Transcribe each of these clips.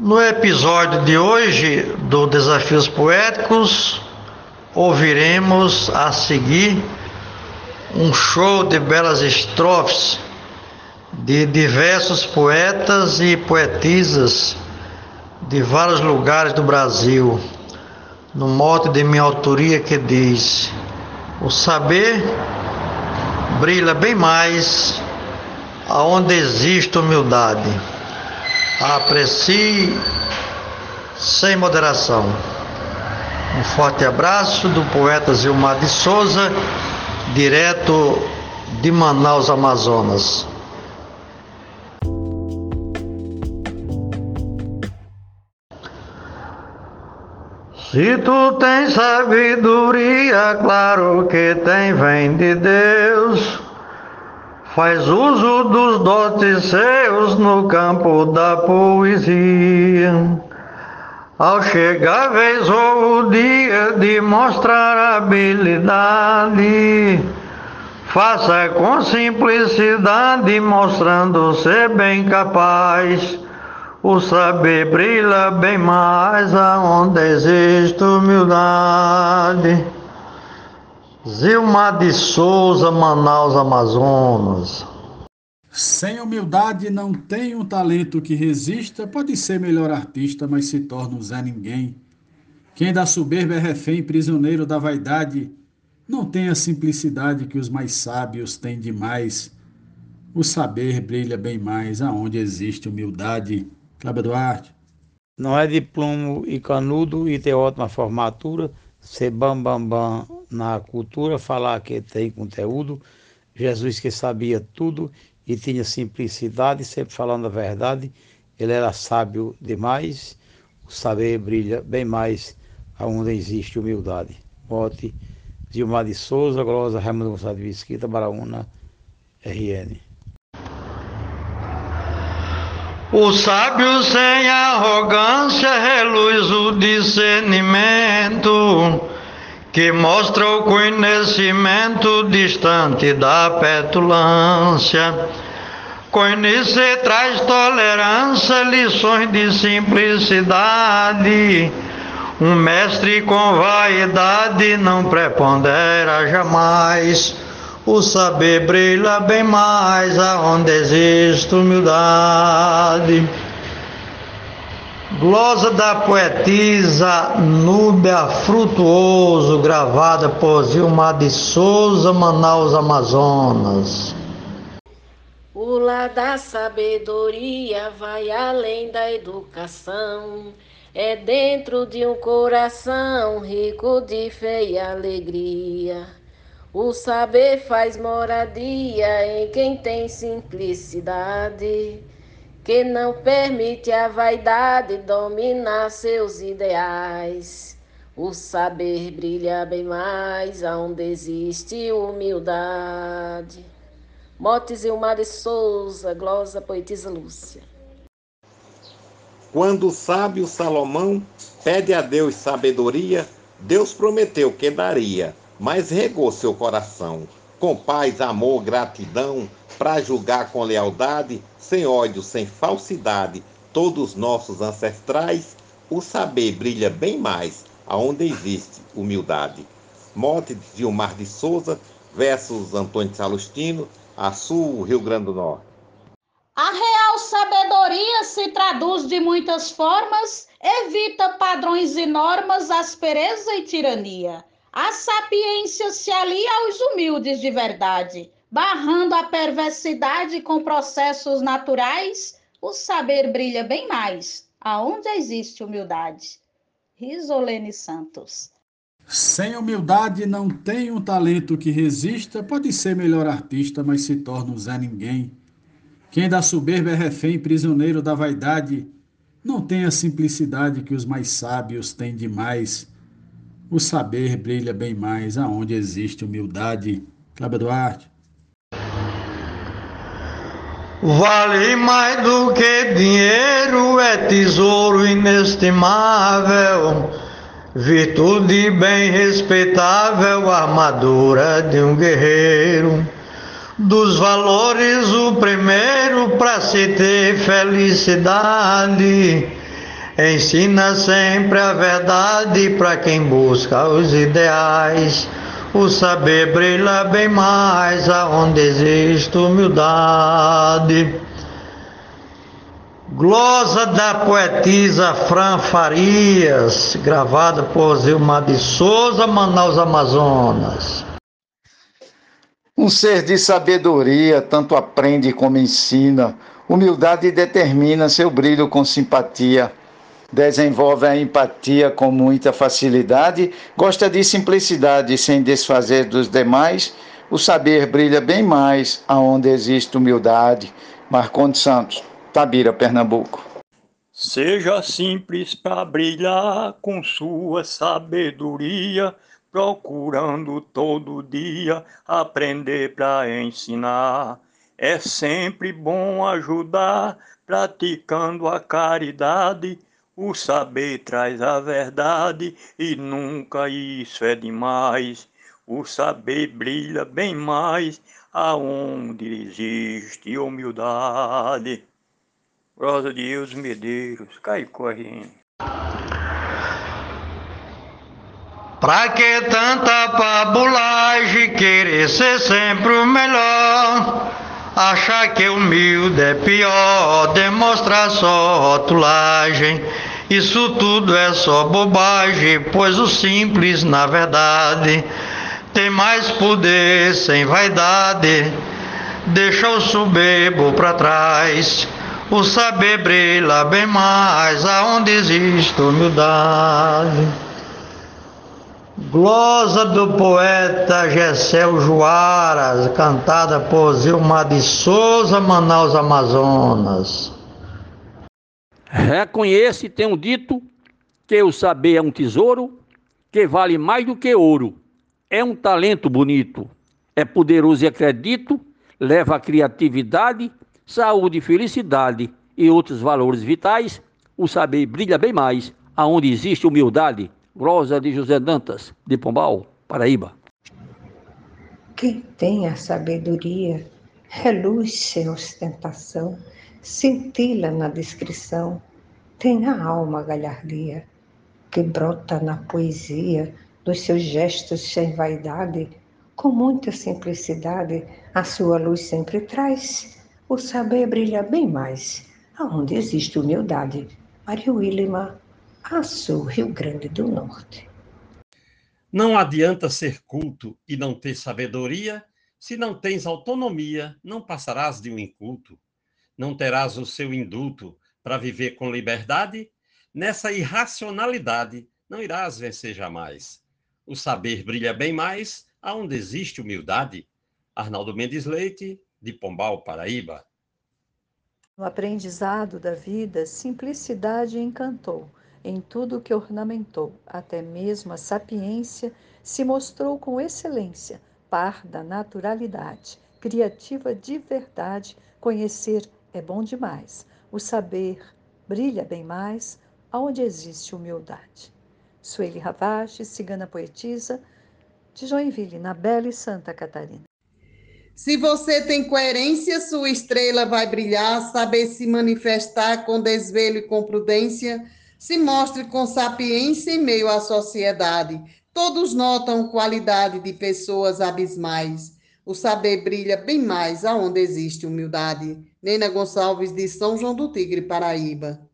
No episódio de hoje do Desafios Poéticos, ouviremos a seguir um show de belas estrofes de diversos poetas e poetisas de vários lugares do Brasil, no mote de minha autoria que diz: O saber brilha bem mais aonde existe humildade. Aprecie sem moderação. Um forte abraço do poeta Zilmar de Souza, direto de Manaus, Amazonas. Se tu tens sabedoria, claro que tem, vem de Deus. Faz uso dos dotes seus no campo da poesia. Ao chegar vez ou o dia de mostrar habilidade, faça com simplicidade, mostrando ser bem capaz o saber brilha bem mais aonde existe humildade. Zilmar de Souza, Manaus, Amazonas. Sem humildade não tem um talento que resista, pode ser melhor artista, mas se torna um Zé Ninguém. Quem da soberba é refém, prisioneiro da vaidade, não tem a simplicidade que os mais sábios têm demais. O saber brilha bem mais aonde existe humildade. Cláudio Duarte. Não é de plumo e canudo e ter ótima formatura, ser bam bam bam na cultura, falar que tem conteúdo. Jesus que sabia tudo e tinha simplicidade, sempre falando a verdade. Ele era sábio demais. O saber brilha bem mais aonde existe humildade. Bote Gilmar de Souza, Glosa, Raimundo Gonçalves de Visquita, Baraúna, RN. O sábio sem arrogância reluz o discernimento, que mostra o conhecimento distante da petulância. Conhecer traz tolerância, lições de simplicidade. Um mestre com vaidade não prepondera jamais o saber brilha bem mais aonde existe humildade. Glosa da poetisa Núbia Frutuoso, gravada por Zilmar de Souza, Manaus, Amazonas. O lado da sabedoria vai além da educação. É dentro de um coração rico de fé e alegria. O saber faz moradia em quem tem simplicidade, que não permite a vaidade dominar seus ideais. O saber brilha bem mais aonde existe humildade. Motes Ilmar de Souza, glosa poetisa Lúcia. Quando o sábio Salomão pede a Deus sabedoria, Deus prometeu que daria mas regou seu coração com paz, amor, gratidão, para julgar com lealdade, sem ódio, sem falsidade, todos nossos ancestrais, o saber brilha bem mais aonde existe humildade. Mote de Gilmar de Souza, versos Antônio Salustino, Açu, Rio Grande do Norte. A real sabedoria se traduz de muitas formas, evita padrões e normas, aspereza e tirania. A sapiência se alia aos humildes de verdade, barrando a perversidade com processos naturais, o saber brilha bem mais, aonde existe humildade. Risolene Santos. Sem humildade não tem um talento que resista, pode ser melhor artista, mas se torna um Zé Ninguém. Quem da soberba é refém, prisioneiro da vaidade, não tem a simplicidade que os mais sábios têm demais o saber brilha bem mais aonde existe humildade. Cláudio Duarte. Vale mais do que dinheiro, é tesouro inestimável, virtude bem respeitável, armadura de um guerreiro. Dos valores, o primeiro para se ter felicidade Ensina sempre a verdade para quem busca os ideais. O saber brilha bem mais aonde existe humildade. Glosa da poetisa Fran Farias, gravada por Zilmar de Souza, Manaus, Amazonas. Um ser de sabedoria tanto aprende como ensina. Humildade determina seu brilho com simpatia. Desenvolve a empatia com muita facilidade. Gosta de simplicidade sem desfazer dos demais. O saber brilha bem mais aonde existe humildade. Marcondes Santos. Tabira, Pernambuco. Seja simples para brilhar com sua sabedoria, procurando todo dia aprender para ensinar. É sempre bom ajudar, praticando a caridade. O saber traz a verdade e nunca isso é demais. O saber brilha bem mais aonde existe humildade. Rosa de Deus Medeiros, cai correndo. Pra que tanta pabulagem, querer ser sempre o melhor? Achar que humilde é pior, demonstrar só rotulagem. Isso tudo é só bobagem, pois o simples, na verdade, tem mais poder sem vaidade. Deixa o soberbo pra trás. O saber brilha bem mais aonde existe humildade. Glosa do poeta Gessel Juaras, cantada por Zilmar de Souza, Manaus, Amazonas. Reconheço e tenho dito que o saber é um tesouro que vale mais do que ouro. É um talento bonito, é poderoso e acredito, leva a criatividade saúde, felicidade e outros valores vitais, o saber brilha bem mais aonde existe humildade. Rosa de José Dantas, de Pombal, Paraíba. Quem tem a sabedoria reluz sem ostentação, cintila na descrição, tem a alma galhardia, que brota na poesia dos seus gestos sem vaidade, com muita simplicidade, a sua luz sempre traz o saber brilha bem mais aonde existe humildade. Maria Willima, Açu, Rio Grande do Norte. Não adianta ser culto e não ter sabedoria, se não tens autonomia, não passarás de um inculto. Não terás o seu induto para viver com liberdade, nessa irracionalidade não irás vencer jamais. O saber brilha bem mais aonde existe humildade. Arnaldo Mendes Leite, de Pombal, Paraíba. No aprendizado da vida, simplicidade encantou, em tudo que ornamentou, até mesmo a sapiência se mostrou com excelência, par da naturalidade, criativa de verdade, conhecer é bom demais, o saber brilha bem mais aonde existe humildade. Sueli Ravache, cigana poetisa, de Joinville, na Bela e Santa Catarina. Se você tem coerência, sua estrela vai brilhar, saber se manifestar com desvelo e com prudência, se mostre com sapiência em meio à sociedade. Todos notam qualidade de pessoas abismais. O saber brilha bem mais aonde existe humildade. Nena Gonçalves, de São João do Tigre, Paraíba.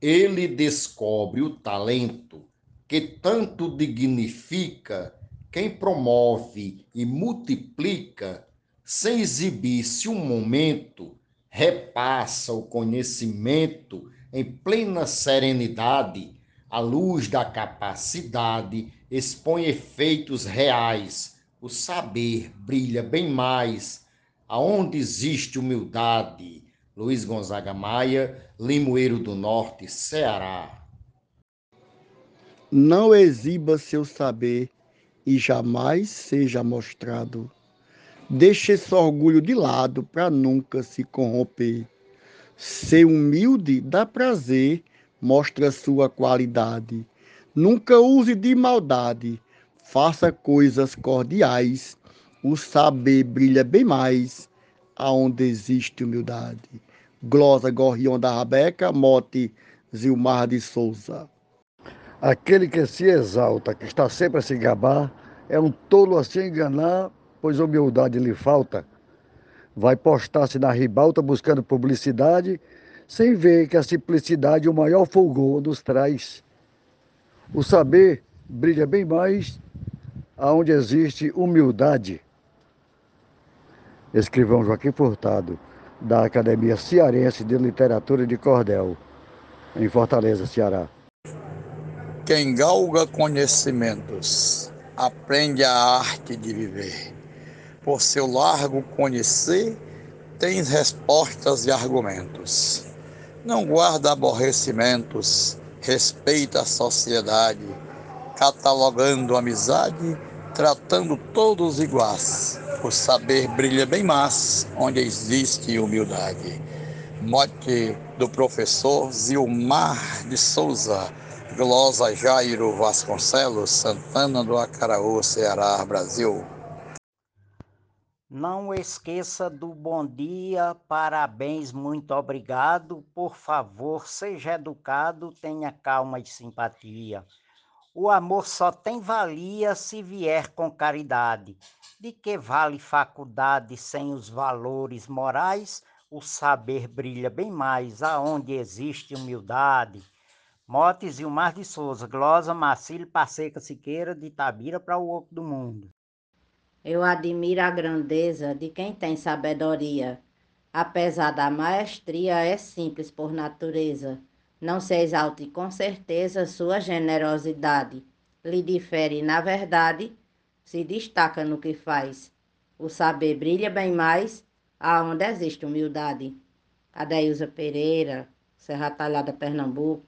Ele descobre o talento que tanto dignifica quem promove e multiplica, sem exibir-se um momento, repassa o conhecimento em plena serenidade, à luz da capacidade, expõe efeitos reais, o saber brilha bem mais, aonde existe humildade. Luiz Gonzaga Maia, Limoeiro do Norte, Ceará. Não exiba seu saber e jamais seja mostrado. Deixe esse orgulho de lado para nunca se corromper. Ser humilde dá prazer, mostra sua qualidade. Nunca use de maldade, faça coisas cordiais. O saber brilha bem mais aonde existe humildade. glosa Gorrião da Rabeca, mote Zilmar de Souza. Aquele que se exalta, que está sempre a se gabar, é um tolo a se enganar, pois humildade lhe falta. Vai postar-se na ribalta buscando publicidade, sem ver que a simplicidade o maior fulgor nos traz. O saber brilha bem mais aonde existe humildade. Escrivão Joaquim Furtado, da Academia Cearense de Literatura de Cordel, em Fortaleza, Ceará. Quem galga conhecimentos aprende a arte de viver. Por seu largo conhecer, tens respostas e argumentos. Não guarda aborrecimentos, respeita a sociedade, catalogando amizade, tratando todos iguais. O saber brilha bem mais onde existe humildade. Mote do professor Zilmar de Souza, Glosa Jairo Vasconcelos, Santana do Acaraú, Ceará, Brasil. Não esqueça do bom dia, parabéns, muito obrigado. Por favor, seja educado, tenha calma e simpatia. O amor só tem valia se vier com caridade. De que vale faculdade sem os valores morais? O saber brilha bem mais aonde existe humildade. Motes e o Mar de Souza, Glosa Marcílio Passeca Siqueira, de Itabira para o Oco do Mundo. Eu admiro a grandeza de quem tem sabedoria. Apesar da maestria, é simples por natureza. Não se exalte com certeza sua generosidade. Lhe difere, na verdade, se destaca no que faz. O saber brilha bem mais aonde existe humildade. Adeilza Pereira, Serra Talhada, Pernambuco.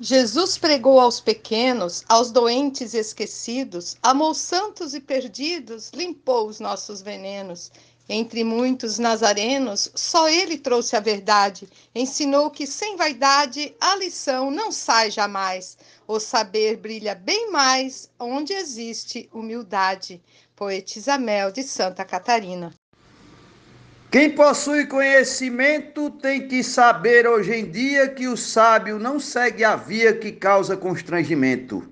Jesus pregou aos pequenos, aos doentes e esquecidos, amou santos e perdidos, limpou os nossos venenos. Entre muitos nazarenos, só ele trouxe a verdade, ensinou que sem vaidade a lição não sai jamais. O saber brilha bem mais onde existe humildade. Poetisa Mel de Santa Catarina. Quem possui conhecimento tem que saber hoje em dia que o sábio não segue a via que causa constrangimento.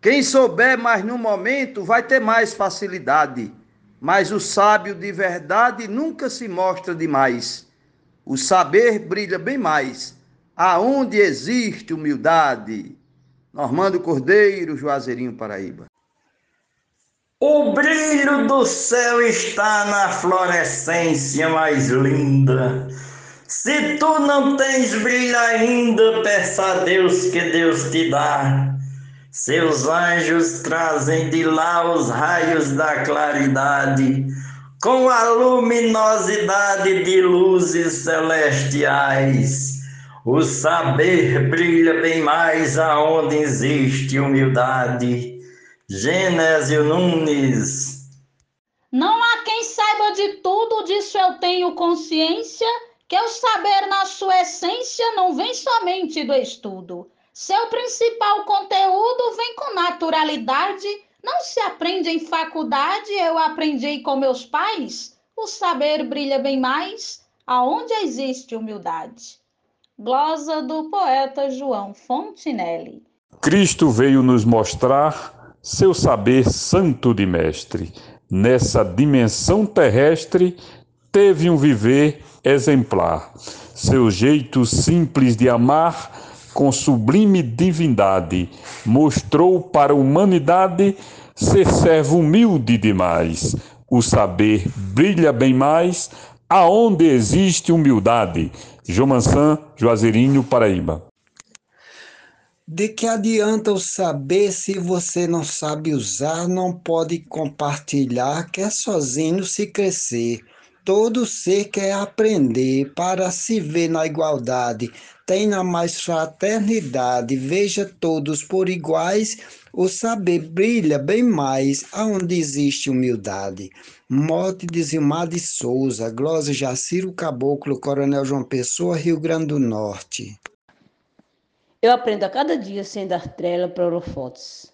Quem souber mais no momento vai ter mais facilidade, mas o sábio de verdade nunca se mostra demais. O saber brilha bem mais aonde existe humildade. Normando Cordeiro, Juazeirinho, Paraíba. O brilho do céu está na florescência mais linda. Se tu não tens brilho ainda, peça a Deus que Deus te dá. Seus anjos trazem de lá os raios da claridade, com a luminosidade de luzes celestiais. O saber brilha bem mais aonde existe humildade. Genésio Nunes. Não há quem saiba de tudo, disso eu tenho consciência, que o saber na sua essência não vem somente do estudo. Seu principal conteúdo vem com naturalidade, não se aprende em faculdade, eu aprendi com meus pais. O saber brilha bem mais aonde existe humildade. Glosa do poeta João Fontinelli. Cristo veio nos mostrar seu saber santo de mestre. Nessa dimensão terrestre, teve um viver exemplar. Seu jeito simples de amar, com sublime divindade, mostrou para a humanidade ser servo humilde demais. O saber brilha bem mais aonde existe humildade. João Mansan, Juazeirinho, Paraíba. De que adianta o saber se você não sabe usar, não pode compartilhar, quer sozinho se crescer. Todo ser quer aprender para se ver na igualdade, tenha mais fraternidade, veja todos por iguais, o saber brilha bem mais aonde existe humildade. Morte de Zilmar de Souza, Glória Jaciro Caboclo, Coronel João Pessoa, Rio Grande do Norte. Eu aprendo a cada dia sem dar trela para holofotes.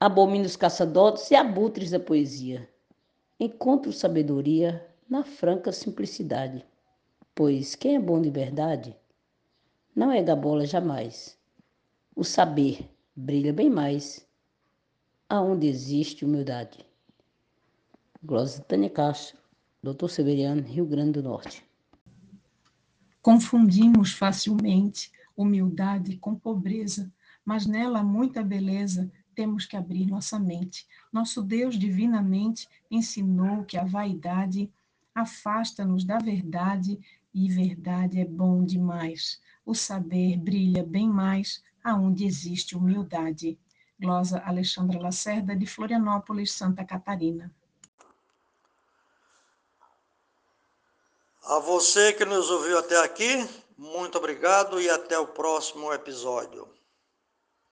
Abomino os caçadotes e abutres da poesia. Encontro sabedoria na franca simplicidade. Pois quem é bom de verdade não é gabola jamais. O saber brilha bem mais aonde existe humildade. Glosa Tânia Castro, Dr. Severiano, Rio Grande do Norte. Confundimos facilmente humildade com pobreza, mas nela muita beleza, temos que abrir nossa mente. Nosso Deus divinamente ensinou que a vaidade afasta-nos da verdade e verdade é bom demais. O saber brilha bem mais aonde existe humildade. Glosa Alexandra Lacerda, de Florianópolis, Santa Catarina. A você que nos ouviu até aqui, muito obrigado e até o próximo episódio.